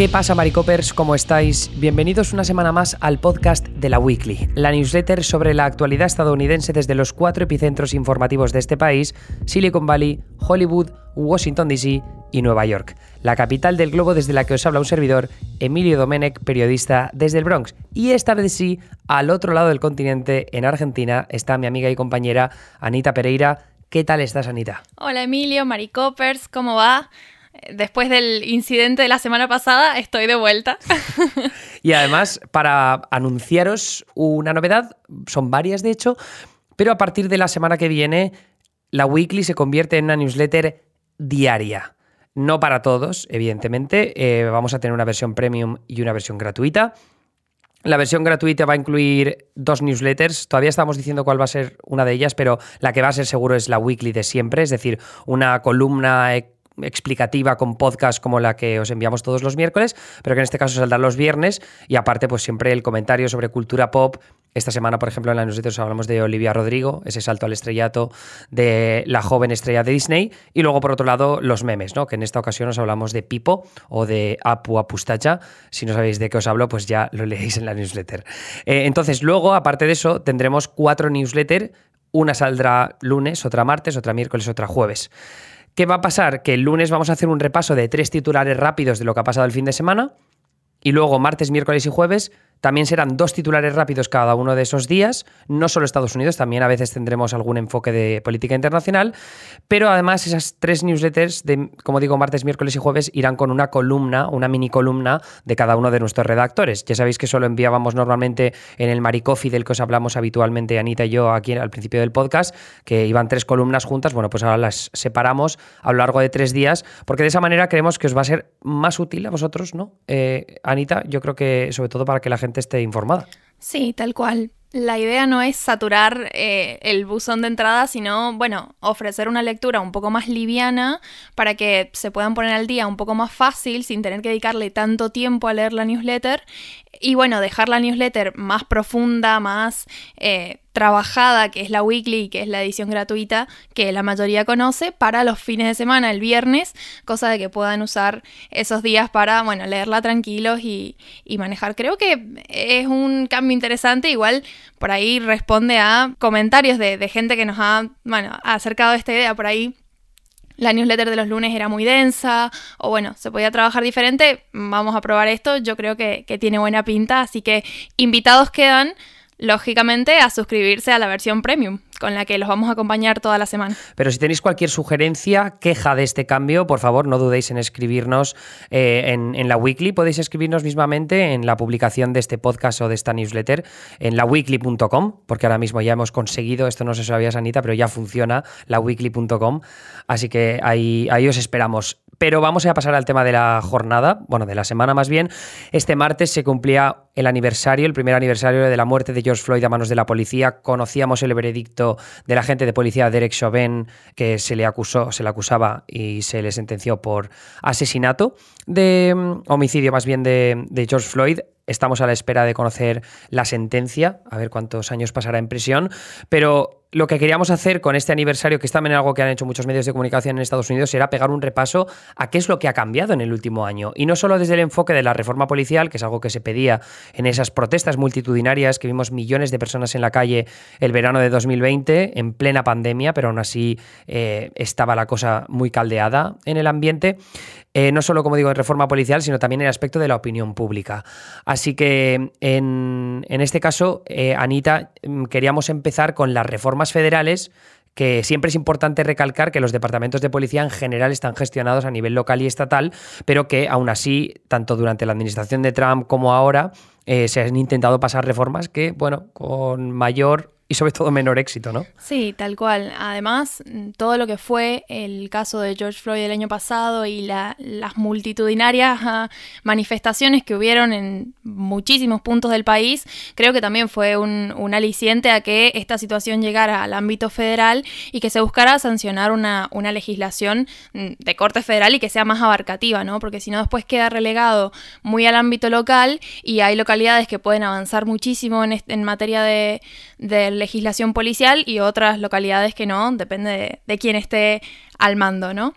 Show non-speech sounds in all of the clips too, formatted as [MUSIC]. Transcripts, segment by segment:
¿Qué pasa, Maricopers? ¿Cómo estáis? Bienvenidos una semana más al podcast de la Weekly, la newsletter sobre la actualidad estadounidense desde los cuatro epicentros informativos de este país, Silicon Valley, Hollywood, Washington DC y Nueva York, la capital del globo desde la que os habla un servidor, Emilio Domenech, periodista desde el Bronx. Y esta vez sí, al otro lado del continente, en Argentina, está mi amiga y compañera Anita Pereira. ¿Qué tal estás, Anita? Hola, Emilio, Maricopers, ¿cómo va? Después del incidente de la semana pasada, estoy de vuelta. [LAUGHS] y además, para anunciaros una novedad, son varias de hecho, pero a partir de la semana que viene, la Weekly se convierte en una newsletter diaria. No para todos, evidentemente. Eh, vamos a tener una versión premium y una versión gratuita. La versión gratuita va a incluir dos newsletters. Todavía estamos diciendo cuál va a ser una de ellas, pero la que va a ser seguro es la weekly de siempre, es decir, una columna explicativa con podcast como la que os enviamos todos los miércoles, pero que en este caso saldrá los viernes y aparte pues siempre el comentario sobre cultura pop. Esta semana, por ejemplo, en la newsletter hablamos de Olivia Rodrigo, ese salto al estrellato de la joven estrella de Disney, y luego por otro lado los memes, ¿no? que en esta ocasión os hablamos de Pipo o de Apu Apustacha. Si no sabéis de qué os hablo, pues ya lo leéis en la newsletter. Eh, entonces luego, aparte de eso, tendremos cuatro newsletters. Una saldrá lunes, otra martes, otra miércoles, otra jueves. ¿Qué va a pasar? Que el lunes vamos a hacer un repaso de tres titulares rápidos de lo que ha pasado el fin de semana. Y luego martes, miércoles y jueves también serán dos titulares rápidos cada uno de esos días, no solo Estados Unidos, también a veces tendremos algún enfoque de política internacional, pero además esas tres newsletters, de, como digo, martes, miércoles y jueves, irán con una columna, una mini columna de cada uno de nuestros redactores. Ya sabéis que solo enviábamos normalmente en el Maricofi del que os hablamos habitualmente Anita y yo aquí al principio del podcast, que iban tres columnas juntas, bueno, pues ahora las separamos a lo largo de tres días, porque de esa manera creemos que os va a ser más útil a vosotros, ¿no? Eh, Anita, yo creo que sobre todo para que la gente esté informada. Sí, tal cual. La idea no es saturar eh, el buzón de entrada, sino, bueno, ofrecer una lectura un poco más liviana para que se puedan poner al día un poco más fácil sin tener que dedicarle tanto tiempo a leer la newsletter y bueno, dejar la newsletter más profunda, más eh, trabajada, que es la weekly, que es la edición gratuita, que la mayoría conoce, para los fines de semana, el viernes, cosa de que puedan usar esos días para, bueno, leerla tranquilos y, manejar. Creo que es un cambio interesante, igual por ahí responde a comentarios de, gente que nos ha, bueno, acercado esta idea por ahí la newsletter de los lunes era muy densa, o bueno, se podía trabajar diferente, vamos a probar esto, yo creo que tiene buena pinta, así que invitados quedan lógicamente, a suscribirse a la versión premium, con la que los vamos a acompañar toda la semana. Pero si tenéis cualquier sugerencia, queja de este cambio, por favor, no dudéis en escribirnos eh, en, la weekly. Podéis escribirnos mismamente en la publicación de este podcast o de esta newsletter en laweekly.com, porque ahora mismo ya hemos conseguido, esto no sé si sabías, Anita, pero ya funciona laweekly.com. Así que ahí, ahí os esperamos. Pero vamos a pasar al tema de la jornada, bueno, de la semana más bien. Este martes se cumplía el aniversario, el primer aniversario de la muerte de George Floyd a manos de la policía. Conocíamos el veredicto del agente de policía Derek Chauvin, que se le acusó, se le acusaba y se le sentenció por asesinato, de mm, homicidio más bien de, de George Floyd. Estamos a la espera de conocer la sentencia, a ver cuántos años pasará en prisión, pero lo que queríamos hacer con este aniversario, que es también algo que han hecho muchos medios de comunicación en Estados Unidos, era pegar un repaso a qué es lo que ha cambiado en el último año. Y no solo desde el enfoque de la reforma policial, que es algo que se pedía en esas protestas multitudinarias que vimos millones de personas en la calle el verano de 2020, en plena pandemia, pero aún así eh, estaba la cosa muy caldeada en el ambiente. Eh, no solo, como digo, en reforma policial, sino también en el aspecto de la opinión pública. Así que en, este caso, eh, Anita, mm, queríamos empezar con las reformas federales que siempre es importante recalcar que los departamentos de policía en general están gestionados a nivel local y estatal, pero que aún así, tanto durante la administración de Trump como ahora, eh, se han intentado pasar reformas que, bueno, con mayor y sobre todo menor éxito, ¿no? Sí, tal cual. Además, todo lo que fue el caso de George Floyd el año pasado y las multitudinarias ah, manifestaciones que hubieron en muchísimos puntos del país, creo que también fue un, aliciente a que esta situación llegara al ámbito federal y que se buscara sancionar una, legislación mm, de corte federal y que sea más abarcativa, ¿no? Porque si no, después queda relegado muy al ámbito local y hay localidades que pueden avanzar muchísimo en, en materia de, de legislación policial y otras localidades que no, depende de, quién esté al mando, ¿no?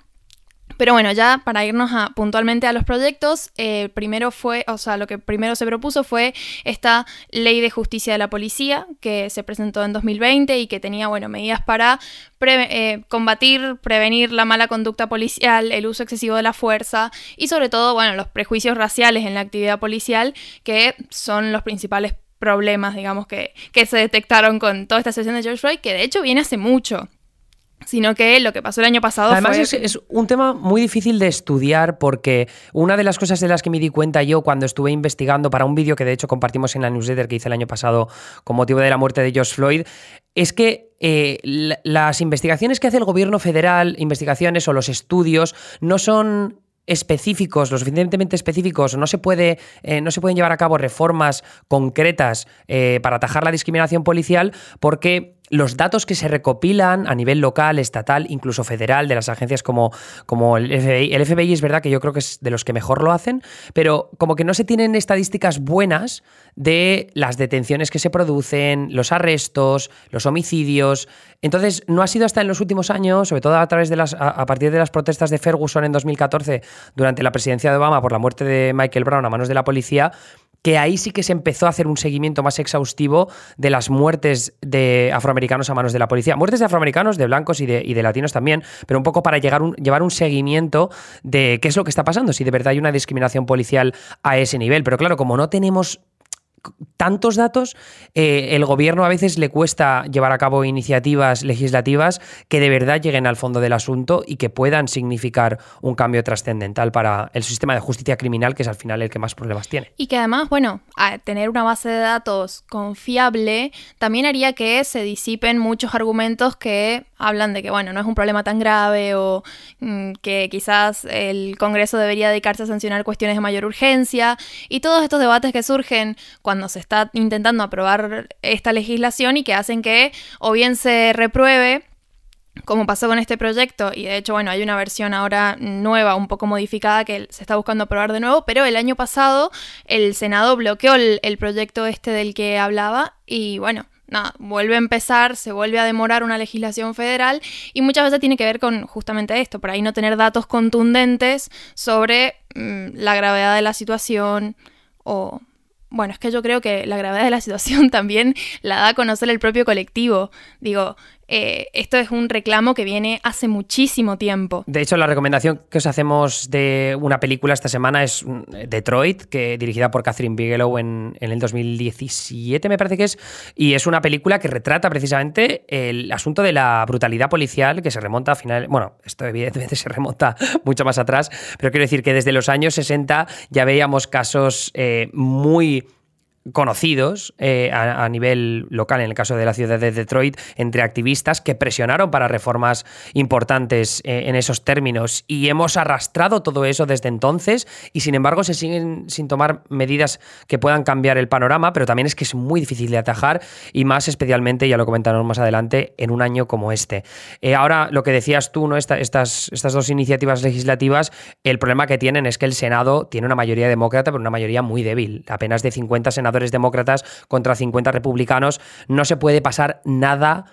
Pero bueno, ya para irnos puntualmente a los proyectos, eh, primero fue, o sea, lo que primero se propuso fue esta ley de justicia de la policía que se presentó en 2020 y que tenía, bueno, medidas para eh, combatir, prevenir la mala conducta policial, el uso excesivo de la fuerza y sobre todo, bueno, los prejuicios raciales en la actividad policial que son los principales problemas, digamos, que, que se detectaron con toda esta sesión de George Floyd, que de hecho viene hace mucho sino que lo que pasó el año pasado Además fue... es, es, un tema muy difícil de estudiar porque una de las cosas de las que me di cuenta yo cuando estuve investigando para un vídeo que de hecho compartimos en la newsletter que hice el año pasado con motivo de la muerte de George Floyd es que eh, las investigaciones que hace el gobierno federal, investigaciones o los estudios, no son específicos, lo suficientemente específicos, no se, puede, eh, no se pueden llevar a cabo reformas concretas eh, para atajar la discriminación policial porque los datos que se recopilan a nivel local, estatal, incluso federal, de las agencias como, como el FBI, el FBI es verdad que yo creo que es de los que mejor lo hacen, pero como que no se tienen estadísticas buenas de las detenciones que se producen, los arrestos, los homicidios. Entonces, no ha sido hasta en los últimos años, sobre todo a través de las, a, partir de las protestas de Ferguson en 2014, durante la presidencia de Obama por la muerte de Michael Brown a manos de la policía, que ahí sí que se empezó a hacer un seguimiento más exhaustivo de las muertes de afroamericanos a manos de la policía. Muertes de afroamericanos, de blancos y de, latinos también, pero un poco para llevar un seguimiento de qué es lo que está pasando, si de verdad hay una discriminación policial a ese nivel. Pero claro, como no tenemos tantos datos, eh, el gobierno a veces le cuesta llevar a cabo iniciativas legislativas que de verdad lleguen al fondo del asunto y que puedan significar un cambio trascendental para el sistema de justicia criminal, que es al final el que más problemas tiene. Y que además, bueno, tener una base de datos confiable también haría que se disipen muchos argumentos que hablan de que, bueno, no es un problema tan grave o mm, que quizás el Congreso debería dedicarse a sancionar cuestiones de mayor urgencia y todos estos debates que surgen cuando se está intentando aprobar esta legislación y que hacen que o bien se repruebe como pasó con este proyecto, y de hecho, bueno, hay una versión ahora nueva, un poco modificada, que se está buscando aprobar de nuevo, pero el año pasado el Senado bloqueó el, el proyecto este del que hablaba, y bueno, nada, vuelve a empezar, se vuelve a demorar una legislación federal y muchas veces tiene que ver con justamente esto, por ahí no tener datos contundentes sobre mm, la gravedad de la situación o... Bueno, es que yo creo que la gravedad de la situación [LAUGHS] también la da a conocer el propio colectivo. Digo, eh, esto es un reclamo que viene hace muchísimo tiempo. De hecho, la recomendación que os hacemos de una película esta semana es mm, Detroit, que dirigida por Catherine Bigelow en, el 2017, me parece que es, y es una película que retrata precisamente el asunto de la brutalidad policial que se remonta a final, bueno, esto evidentemente [LAUGHS] se remonta mucho más atrás, pero quiero decir que desde los años 60 ya veíamos casos eh, muy conocidos eh, a, nivel local, en el caso de la ciudad de Detroit, entre activistas que presionaron para reformas importantes eh, en esos términos. Y hemos arrastrado todo eso desde entonces y sin embargo se siguen sin tomar medidas que puedan cambiar el panorama, pero también es que es muy difícil de atajar y más especialmente, ya lo comentaremos más adelante, en un año como este. Eh, ahora, lo que decías tú, ¿no? estas, estas dos iniciativas legislativas, el problema que tienen es que el Senado tiene una mayoría demócrata, pero una mayoría muy débil, apenas de 50 senadores demócratas contra 50 republicanos, no se puede pasar nada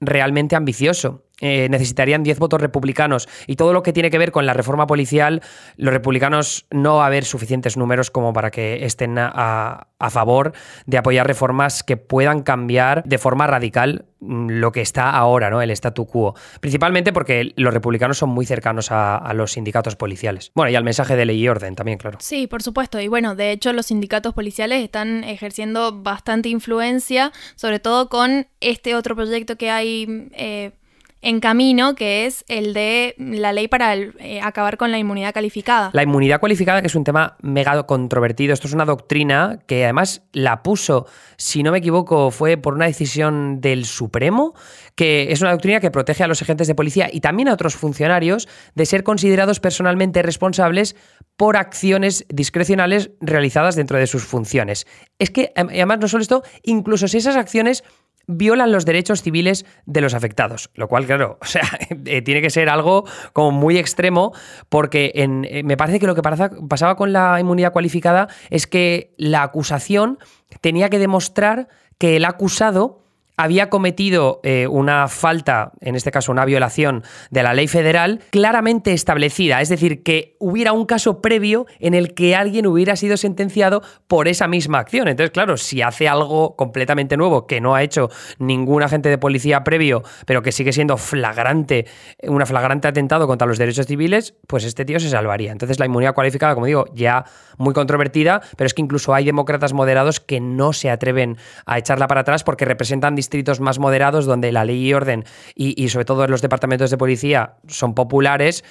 realmente ambicioso. Eh, necesitarían 10 votos republicanos y todo lo que tiene que ver con la reforma policial, los republicanos no va a haber suficientes números como para que estén a, favor de apoyar reformas que puedan cambiar de forma radical mm, lo que está ahora, ¿no? El statu quo. Principalmente porque los republicanos son muy cercanos a, a, los sindicatos policiales. Bueno, y al mensaje de ley y orden también, claro. Sí, por supuesto. Y bueno, de hecho, los sindicatos policiales están ejerciendo bastante influencia, sobre todo con este otro proyecto que hay. Eh, en camino, que es el de la ley para eh, acabar con la inmunidad calificada. La inmunidad cualificada, que es un tema mega controvertido. Esto es una doctrina que además la puso, si no me equivoco, fue por una decisión del Supremo, que es una doctrina que protege a los agentes de policía y también a otros funcionarios de ser considerados personalmente responsables por acciones discrecionales realizadas dentro de sus funciones. Es que, además, no solo esto, incluso si esas acciones violan los derechos civiles de los afectados. Lo cual, claro, [LAUGHS] o sea, eh, tiene que ser algo como muy extremo, porque en, eh, me parece que lo que pasaba con la inmunidad cualificada es que la acusación tenía que demostrar que el acusado había cometido eh, una falta, en este caso una violación de la ley federal, claramente establecida. Es decir, que hubiera un caso previo en el que alguien hubiera sido sentenciado por esa misma acción. Entonces, claro, si hace algo completamente nuevo que no ha hecho ningún agente de policía previo, pero que sigue siendo flagrante, una flagrante atentado contra los derechos civiles, pues este tío se salvaría. Entonces, la inmunidad cualificada, como digo, ya muy controvertida, pero es que incluso hay demócratas moderados que no se atreven a echarla para atrás porque representan distritos más moderados donde la ley y orden y, sobre todo los departamentos de policía son populares,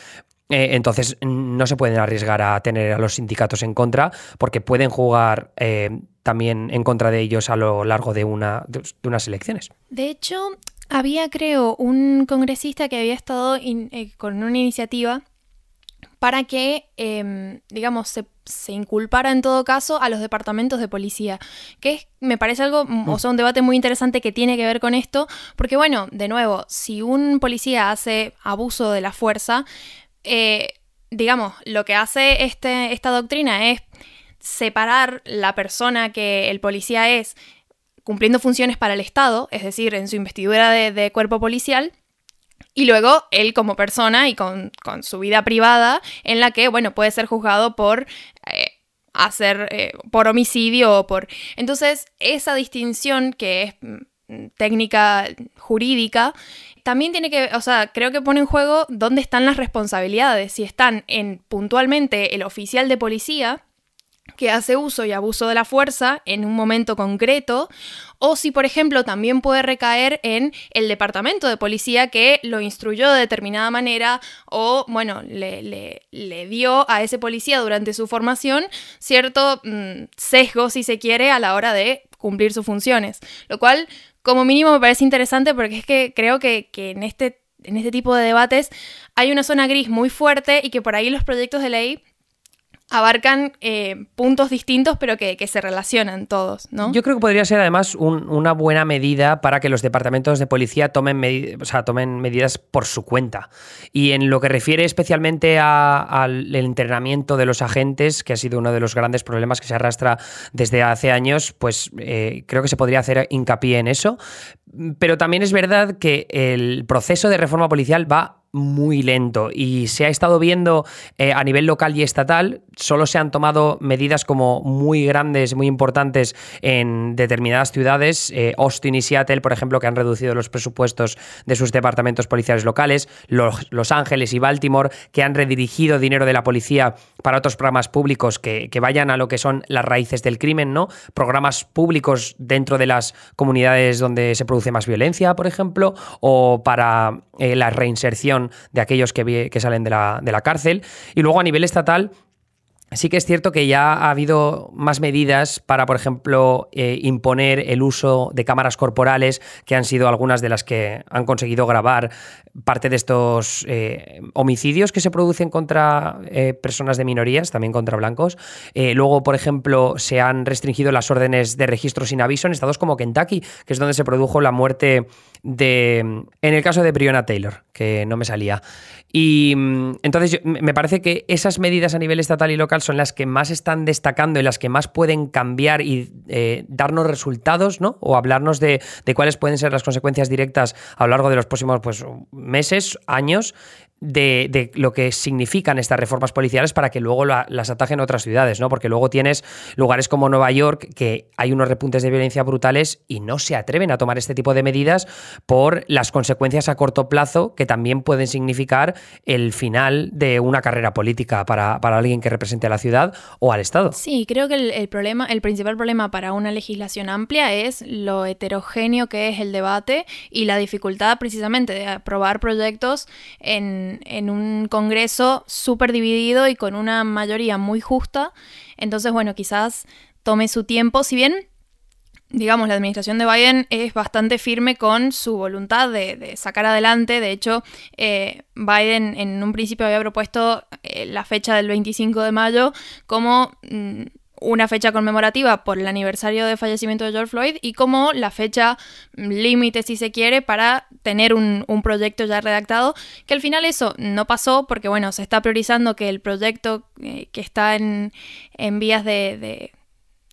eh, entonces no se pueden arriesgar a tener a los sindicatos en contra porque pueden jugar eh, también en contra de ellos a lo largo de, una, de, unas elecciones. De hecho, había, creo, un congresista que había estado eh, con una iniciativa para que, em, digamos, se, inculpara en todo caso a los departamentos de policía, que me parece algo, mm, o mm. sea, un debate muy interesante que tiene que ver con esto, porque bueno, de nuevo, si un policía hace abuso de la fuerza, eh, digamos, lo que hace este, esta doctrina es separar la persona que el policía es cumpliendo funciones para el Estado, es decir, en su investidura de cuerpo policial, y luego él como persona y con, su vida privada, en la que, bueno, puede ser juzgado por hacer, eh, por homicidio o por... Entonces, esa distinción que es mm, técnica jurídica, también tiene que, o sea, creo que pone en juego dónde están las responsabilidades, si están en puntualmente el oficial de policía, que hace uso y abuso de la fuerza en un momento concreto, o si, por ejemplo, también puede recaer en el departamento de policía que lo instruyó de determinada manera o, bueno, le, dio a ese policía durante su formación cierto mm, sesgo, si se quiere, a la hora de cumplir sus funciones. Lo cual, como mínimo, me parece interesante porque es que creo que, que en este en este tipo de debates hay una zona gris muy fuerte y que por ahí los proyectos de ley abarcan eh, puntos distintos, pero que, se relacionan todos, ¿no? Yo creo que podría ser además una buena medida para que los departamentos de policía tomen, tomen medidas por su cuenta. Y en lo que refiere especialmente al entrenamiento de los agentes, que ha sido uno de los grandes problemas que se arrastra desde hace años, pues eh, creo que se podría hacer hincapié en eso. Pero también es verdad que el proceso de reforma policial va muy lento y se ha estado viendo eh, a nivel local y estatal, solo se han tomado medidas como muy grandes, muy importantes en determinadas ciudades, eh, Austin y Seattle, por ejemplo, que han reducido los presupuestos de sus departamentos policiales locales, los, Ángeles y Baltimore, que han redirigido dinero de la policía para otros programas públicos que, que vayan a lo que son las raíces del crimen, ¿no? Programas públicos dentro de las comunidades donde se produce más violencia, por ejemplo, o para eh, la reinserción de aquellos que, salen de la, de la cárcel. Y luego a nivel estatal, Sí que es cierto que ya ha habido más medidas para, por ejemplo, eh, imponer el uso de cámaras corporales, que han sido algunas de las que han conseguido grabar parte de estos eh, homicidios que se producen contra eh, personas de minorías, también contra blancos. luego, por ejemplo, se han restringido las órdenes de registro sin aviso en estados como Kentucky, que es donde se produjo la muerte de... En el caso de Breonna Taylor, que no me salía. Y mm, entonces me parece que esas medidas a nivel estatal y local son las que más están destacando y las que más pueden cambiar y eh, darnos resultados, ¿no? O hablarnos de, cuáles pueden ser las consecuencias directas a lo largo de los próximos pues, meses, años, de, lo que significan estas reformas policiales para que luego las atajen otras ciudades, ¿no? Porque luego tienes lugares como Nueva York que hay unos repuntes de violencia brutales y no se atreven a tomar este tipo de medidas por las consecuencias a corto plazo que también pueden significar el final de una carrera política para, alguien que represente a la ciudad o al Estado. Sí, creo que el, problema, el principal problema para una legislación amplia es lo heterogéneo que es el debate y la dificultad precisamente de aprobar proyectos en en, un Congreso súper dividido y con una mayoría muy justa. Entonces, bueno, quizás tome su tiempo, si bien digamos, la administración de Biden es bastante firme con su voluntad de, sacar adelante. De hecho, eh, Biden en un principio había propuesto eh, la fecha del 25 de mayo como mm, una fecha conmemorativa por el aniversario de fallecimiento de George Floyd y como la fecha límite, si se quiere, para tener un, proyecto ya redactado, que al final eso no pasó porque, bueno, se está priorizando que el proyecto eh, que está en, vías de,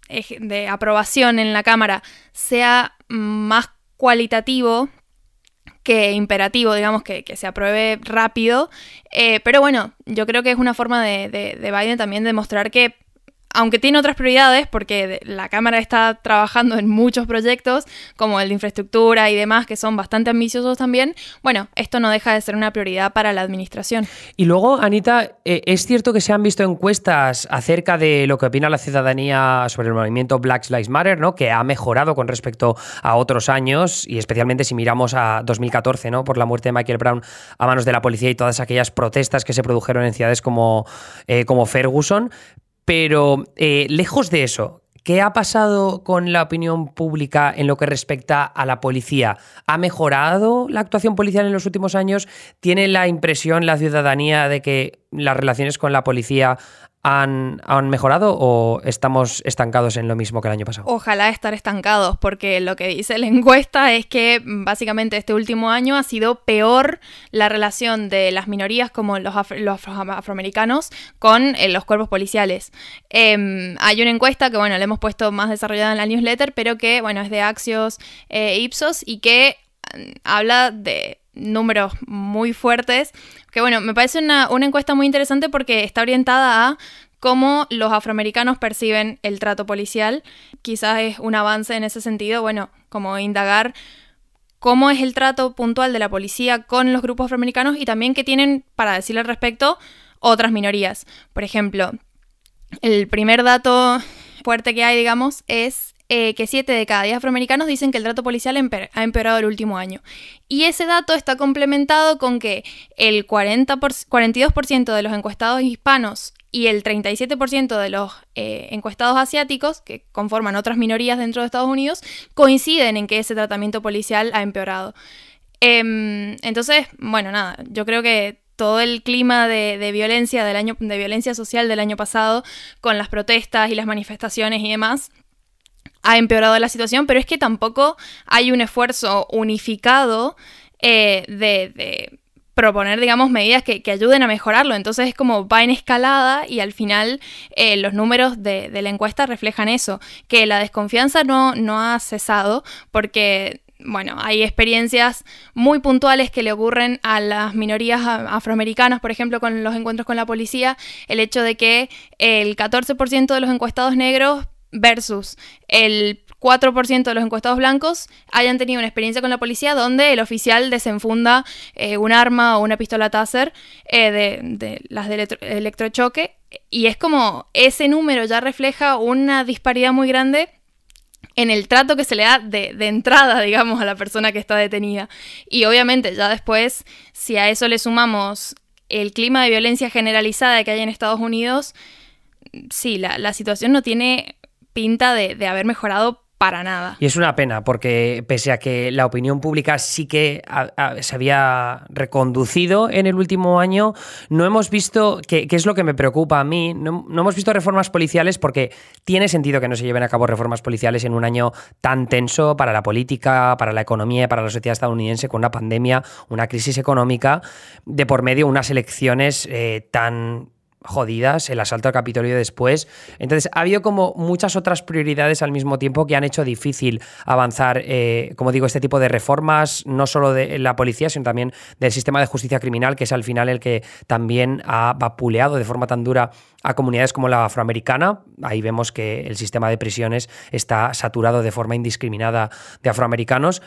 de, de aprobación en la Cámara sea más cualitativo que imperativo, digamos, que, se apruebe rápido. Eh, pero bueno, yo creo que es una forma de, de Biden también demostrar que aunque tiene otras prioridades, porque la Cámara está trabajando en muchos proyectos, como el de infraestructura y demás, que son bastante ambiciosos también, bueno, esto no deja de ser una prioridad para la administración. Y luego, Anita, eh, es cierto que se han visto encuestas acerca de lo que opina la ciudadanía sobre el movimiento Black Lives Matter, ¿no? Que ha mejorado con respecto a otros años, y especialmente si miramos a 2014, ¿no? Por la muerte de Michael Brown a manos de la policía y todas aquellas protestas que se produjeron en ciudades como, eh, como Ferguson. Pero eh, lejos de eso, ¿Qué ha pasado con la opinión pública en lo que respecta a la policía? ¿Ha mejorado la actuación policial en los últimos años? ¿Tiene la impresión la ciudadanía de que las relaciones con la policía han, mejorado o estamos estancados en lo mismo que el año pasado? Ojalá estar estancados, porque lo que dice la encuesta es que mm, básicamente este último año ha sido peor la relación de las minorías como los, afroamericanos con eh, los cuerpos policiales. Em, hay una encuesta que, bueno, la hemos puesto más desarrollada en la newsletter, pero que, bueno, es de Axios e Ipsos y que habla de números muy fuertes. Que bueno, me parece una, encuesta muy interesante porque está orientada a cómo los afroamericanos perciben el trato policial. Quizás es un avance en ese sentido, bueno, como indagar cómo es el trato puntual de la policía con los grupos afroamericanos y también qué tienen para decirle al respecto otras minorías. Por ejemplo, el primer dato fuerte que hay, digamos, es eh, que 7 de cada 10 afroamericanos dicen que el trato policial ha empeorado el último año. Y ese dato está complementado con que el 40 42% de los encuestados hispanos y el 37% de los eh, encuestados asiáticos, que conforman otras minorías dentro de Estados Unidos, coinciden en que ese tratamiento policial ha empeorado. Em, entonces, bueno, nada, yo creo que todo el clima de, violencia del año, de violencia social del año pasado, con las protestas y las manifestaciones y demás, ha empeorado la situación, pero es que tampoco hay un esfuerzo unificado eh, de, proponer, digamos, medidas que, ayuden a mejorarlo. Entonces es como va en escalada y al final eh, los números de, la encuesta reflejan eso, que la desconfianza no, no ha cesado porque bueno, hay experiencias muy puntuales que le ocurren a las minorías afroamericanas, por ejemplo, con los encuentros con la policía, el hecho de que el 14% de los encuestados negros versus el 4% de los encuestados blancos hayan tenido una experiencia con la policía donde el oficial desenfunda eh, un arma o una pistola Taser eh, de, las de electrochoque. Y es como ese número ya refleja una disparidad muy grande en el trato que se le da de, entrada, digamos, a la persona que está detenida. Y obviamente ya después, si a eso le sumamos el clima de violencia generalizada que hay en Estados Unidos, sí, la situación no tiene pinta de, haber mejorado para nada. Y es una pena, porque pese a que la opinión pública sí que se había reconducido en el último año, no hemos visto, que, es lo que me preocupa a mí, no, hemos visto reformas policiales porque tiene sentido que no se lleven a cabo reformas policiales en un año tan tenso para la política, para la economía, para la sociedad estadounidense, con una pandemia, una crisis económica, de por medio unas elecciones eh, tan jodidas, el asalto al Capitolio después. Entonces, ha habido como muchas otras prioridades al mismo tiempo que han hecho difícil avanzar, eh, como digo, este tipo de reformas, no solo de la policía, sino también del sistema de justicia criminal, que es al final el que también ha vapuleado de forma tan dura a comunidades como la afroamericana. Ahí vemos que el sistema de prisiones está saturado de forma indiscriminada de afroamericanos.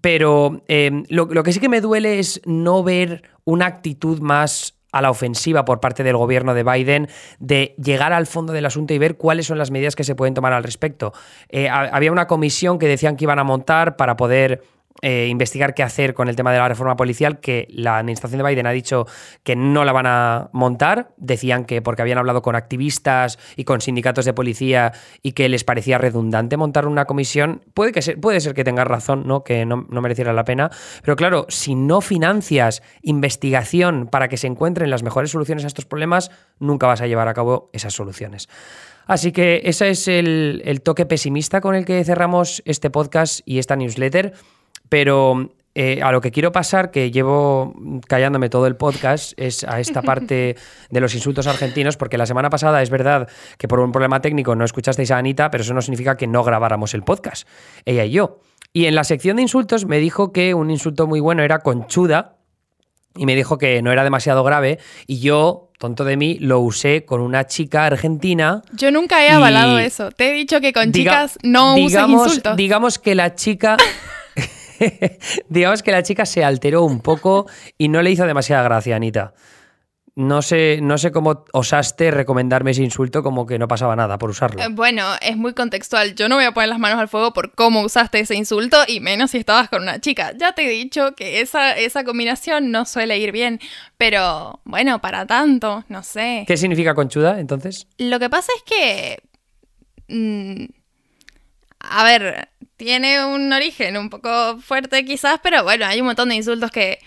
Pero eh, lo, lo que sí que me duele es no ver una actitud más a la ofensiva por parte del gobierno de Biden de llegar al fondo del asunto y ver cuáles son las medidas que se pueden tomar al respecto. Eh, había una comisión que decían que iban a montar para poder eh, investigar qué hacer con el tema de la reforma policial, que la administración de Biden ha dicho que no la van a montar. Decían que porque habían hablado con activistas y con sindicatos de policía y que les parecía redundante montar una comisión. Puede, que puede ser que tengas razón, ¿no? que no, mereciera la pena. Pero claro, si no financias investigación para que se encuentren las mejores soluciones a estos problemas, nunca vas a llevar a cabo esas soluciones. Así que ese es el toque pesimista con el que cerramos este podcast y esta newsletter. Pero eh, a lo que quiero pasar, que llevo callándome todo el podcast, es a esta parte [LAUGHS] de los insultos argentinos, porque la semana pasada es verdad que por un problema técnico no escuchasteis a Anita, pero eso no significa que no grabáramos el podcast, ella y yo. Y en la sección de insultos me dijo que un insulto muy bueno era conchuda y me dijo que no era demasiado grave y yo, tonto de mí, lo usé con una chica argentina. Yo nunca he avalado eso. Te he dicho que con Diga- chicas no digamos, insultos. Digamos que la chica. [LAUGHS] [LAUGHS] digamos que la chica se alteró un poco y no le hizo demasiada gracia, Anita. No sé, no sé cómo osaste recomendarme ese insulto como que no pasaba nada por usarlo. Eh, Bueno, es muy contextual. Yo no voy a poner las manos al fuego por cómo usaste ese insulto y menos si estabas con una chica. Ya te he dicho que esa, esa combinación no suele ir bien, pero bueno, para tanto, no sé. ¿Qué significa conchuda entonces? Lo que pasa es que... mm, a ver, tiene un origen un poco fuerte quizás, pero bueno, hay un montón de insultos que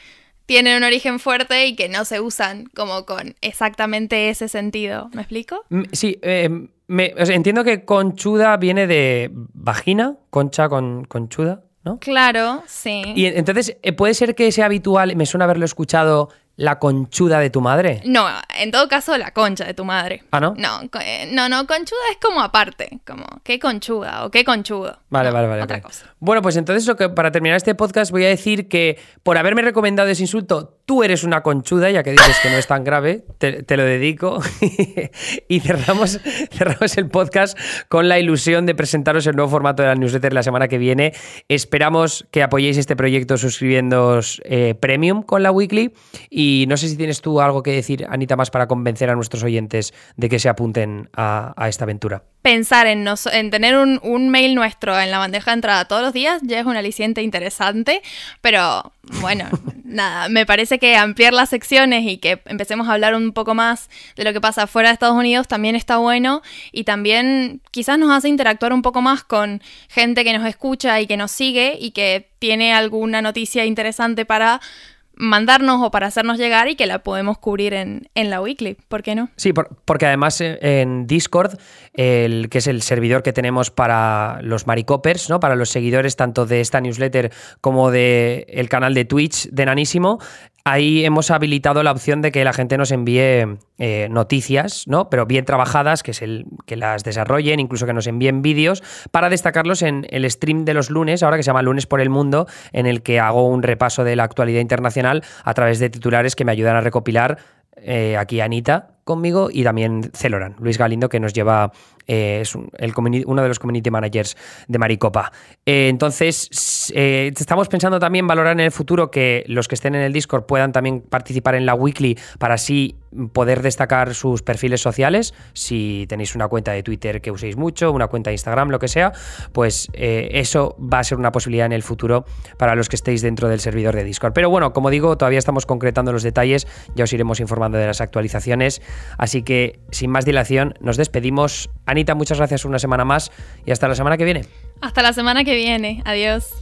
tienen un origen fuerte y que no se usan como con exactamente ese sentido. ¿Me explico? Mm, Sí, eh, me- o sea, entiendo que conchuda viene de vagina, concha con conchuda, ¿no? Claro, sí. Y entonces, eh, ¿puede ser que sea habitual, me suena haberlo escuchado, la conchuda de tu madre? No, en todo caso, la concha de tu madre. Ah, ¿no? No, eh, no, no, conchuda es como aparte, como qué conchuda o qué conchudo. Vale, No, vale, vale. Otra cosa. Bueno, pues entonces lo que, para terminar este podcast voy a decir que por haberme recomendado ese insulto, tú eres una conchuda, ya que dices que no es tan grave, te, lo dedico. [LAUGHS] y cerramos, cerramos el podcast con la ilusión de presentaros el nuevo formato de la newsletter la semana que viene. Esperamos que apoyéis este proyecto suscribiéndoos eh, premium con la weekly. Y no sé si tienes tú algo que decir, Anita, más para convencer a nuestros oyentes de que se apunten a- esta aventura. Pensar en, tener un, un mail nuestro en la bandeja de entrada todos los días ya es un aliciente interesante, pero bueno, [LAUGHS] nada, me parece que ampliar las secciones y que empecemos a hablar un poco más de lo que pasa fuera de Estados Unidos también está bueno y también quizás nos hace interactuar un poco más con gente que nos escucha y que nos sigue y que tiene alguna noticia interesante para mandarnos o para hacernos llegar y que la podemos cubrir en, en la weekly, ¿por qué no? Sí, por- porque además eh, en Discord, el, que es el servidor que tenemos para los Maricopers, ¿no? para los seguidores tanto de esta newsletter como del el canal de Twitch de Nanísimo, ahí hemos habilitado la opción de que la gente nos envíe eh, noticias, ¿no? pero bien trabajadas, que, que las desarrollen, incluso que nos envíen vídeos, para destacarlos en el stream de los lunes, ahora que se llama Lunes por el Mundo, en el que hago un repaso de la actualidad internacional a través de titulares que me ayudan a recopilar eh, aquí Anita conmigo y también Celoran, Luis Galindo, que nos lleva, eh, es el uno de los community managers de Maricopa. Eh, entonces, eh, estamos pensando también valorar en el futuro que los que estén en el Discord puedan también participar en la weekly para así poder destacar sus perfiles sociales. Si tenéis una cuenta de Twitter que uséis mucho, una cuenta de Instagram, lo que sea, pues eso va a ser una posibilidad en el futuro para los que estéis dentro del servidor de Discord. Pero bueno, como digo, todavía estamos concretando los detalles, ya os iremos informando de las actualizaciones. Así que, sin más dilación, nos despedimos. Anita, muchas gracias una semana más y hasta la semana que viene. Hasta la semana que viene. Adiós.